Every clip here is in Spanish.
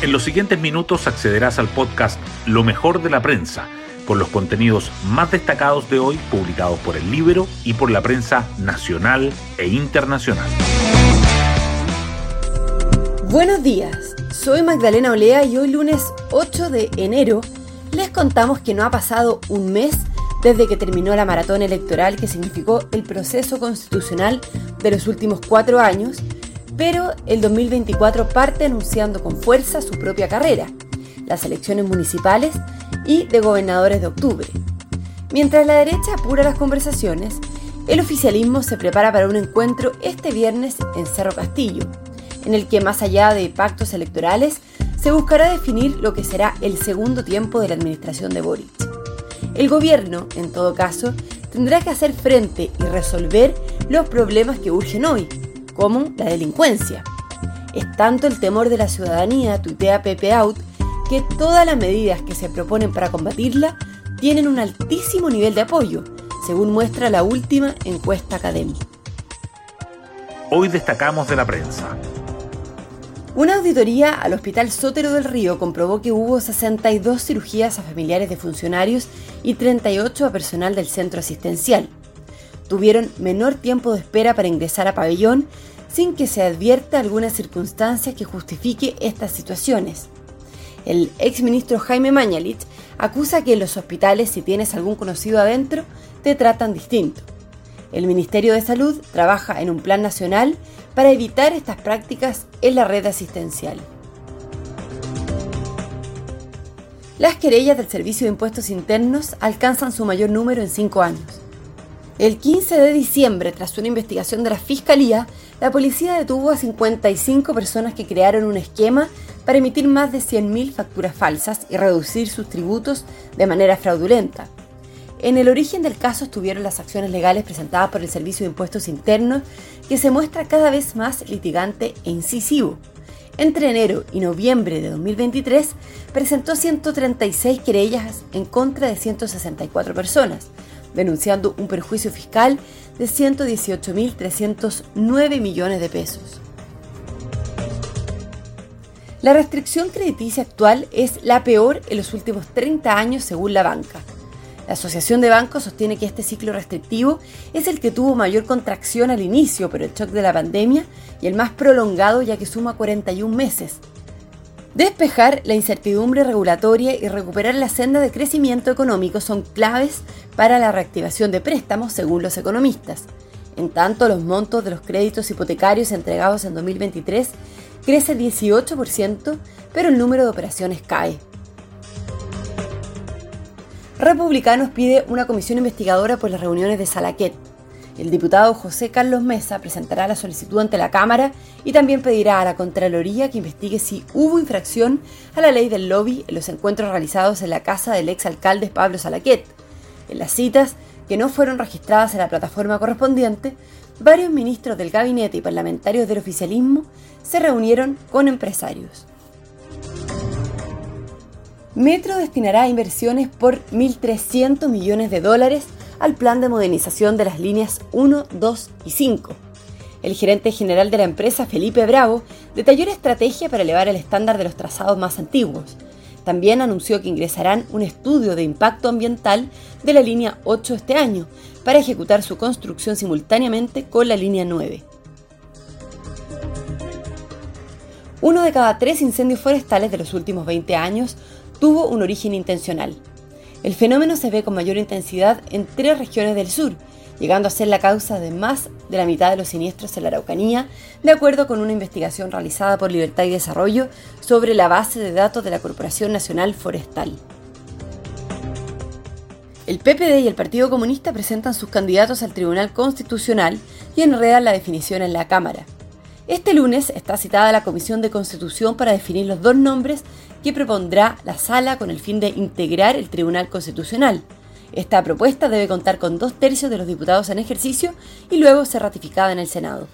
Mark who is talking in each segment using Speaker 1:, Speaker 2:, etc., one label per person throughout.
Speaker 1: En los siguientes minutos accederás al podcast Lo mejor de la prensa, con los contenidos más destacados de hoy publicados por el Libro y por la prensa nacional e internacional.
Speaker 2: Buenos días, soy Magdalena Olea y hoy lunes 8 de enero les contamos que no ha pasado un mes desde que terminó la maratón electoral que significó el proceso constitucional de los últimos cuatro años, pero el 2024 parte anunciando con fuerza su propia carrera, las elecciones municipales y de gobernadores de octubre. Mientras la derecha apura las conversaciones, el oficialismo se prepara para un encuentro este viernes en Cerro Castillo, en el que más allá de pactos electorales, se buscará definir lo que será el segundo tiempo de la administración de Boric. El gobierno, en todo caso, tendrá que hacer frente y resolver los problemas que urgen hoy, como la delincuencia. Es tanto el temor de la ciudadanía, tuitea Pepe Out, que todas las medidas que se proponen para combatirla tienen un altísimo nivel de apoyo, según muestra la última encuesta académica.
Speaker 1: Hoy destacamos de la prensa.
Speaker 2: Una auditoría al Hospital Sótero del Río comprobó que hubo 62 cirugías a familiares de funcionarios y 38 a personal del centro asistencial. Tuvieron menor tiempo de espera para ingresar a pabellón sin que se advierta alguna circunstancia que justifique estas situaciones. El exministro Jaime Mañalich acusa que en los hospitales, si tienes algún conocido adentro, te tratan distinto. El Ministerio de Salud trabaja en un plan nacional para evitar estas prácticas en la red asistencial. Las querellas del Servicio de Impuestos Internos alcanzan su mayor número en cinco años. El 15 de diciembre, tras una investigación de la Fiscalía, la policía detuvo a 55 personas que crearon un esquema para emitir más de 100.000 facturas falsas y reducir sus tributos de manera fraudulenta. En el origen del caso estuvieron las acciones legales presentadas por el Servicio de Impuestos Internos, que se muestra cada vez más litigante e incisivo. Entre enero y noviembre de 2023 presentó 136 querellas en contra de 164 personas, denunciando un perjuicio fiscal de 118.309 millones de pesos. La restricción crediticia actual es la peor en los últimos 30 años según la banca. La Asociación de Bancos sostiene que este ciclo restrictivo es el que tuvo mayor contracción al inicio por el shock de la pandemia y el más prolongado ya que suma 41 meses. Despejar la incertidumbre regulatoria y recuperar la senda de crecimiento económico son claves para la reactivación de préstamos, según los economistas. En tanto, los montos de los créditos hipotecarios entregados en 2023 crece 18%, pero el número de operaciones cae. Republicanos pide una comisión investigadora por las reuniones de Salaquet. El diputado José Carlos Mesa presentará la solicitud ante la Cámara y también pedirá a la Contraloría que investigue si hubo infracción a la ley del lobby en los encuentros realizados en la casa del exalcalde Pablo Salaquet. En las citas, que no fueron registradas en la plataforma correspondiente, varios ministros del gabinete y parlamentarios del oficialismo se reunieron con empresarios. Metro destinará inversiones por 1.300 millones de dólares al plan de modernización de las líneas 1, 2 y 5. El gerente general de la empresa, Felipe Bravo, detalló la estrategia para elevar el estándar de los trazados más antiguos. También anunció que ingresarán un estudio de impacto ambiental de la línea 8 este año, para ejecutar su construcción simultáneamente con la línea 9. Uno de cada tres incendios forestales de los últimos 20 años tuvo un origen intencional. El fenómeno se ve con mayor intensidad en tres regiones del sur, llegando a ser la causa de más de la mitad de los siniestros en la Araucanía, de acuerdo con una investigación realizada por Libertad y Desarrollo sobre la base de datos de la Corporación Nacional Forestal. El PPD y el Partido Comunista presentan sus candidatos al Tribunal Constitucional y enredan la definición en la Cámara. Este lunes está citada la Comisión de Constitución para definir los dos nombres que propondrá la sala con el fin de integrar el Tribunal Constitucional. Esta propuesta debe contar con dos tercios de los diputados en ejercicio y luego ser ratificada en el Senado.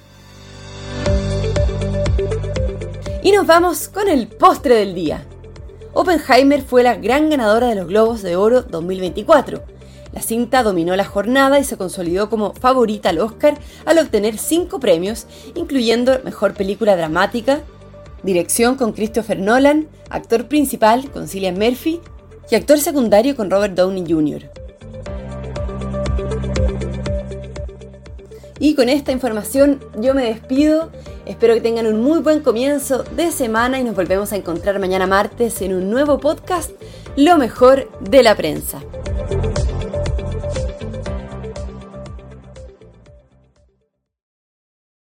Speaker 2: Y nos vamos con el postre del día. Oppenheimer fue la gran ganadora de los Globos de Oro 2024 la cinta dominó la jornada y se consolidó como favorita al Oscar al obtener cinco premios, incluyendo Mejor Película Dramática, Dirección con Christopher Nolan, actor principal con Cillian Murphy y actor secundario con Robert Downey Jr. Y con esta información yo me despido. Espero que tengan un muy buen comienzo de semana y nos volvemos a encontrar mañana martes en un nuevo podcast, Lo mejor de la prensa.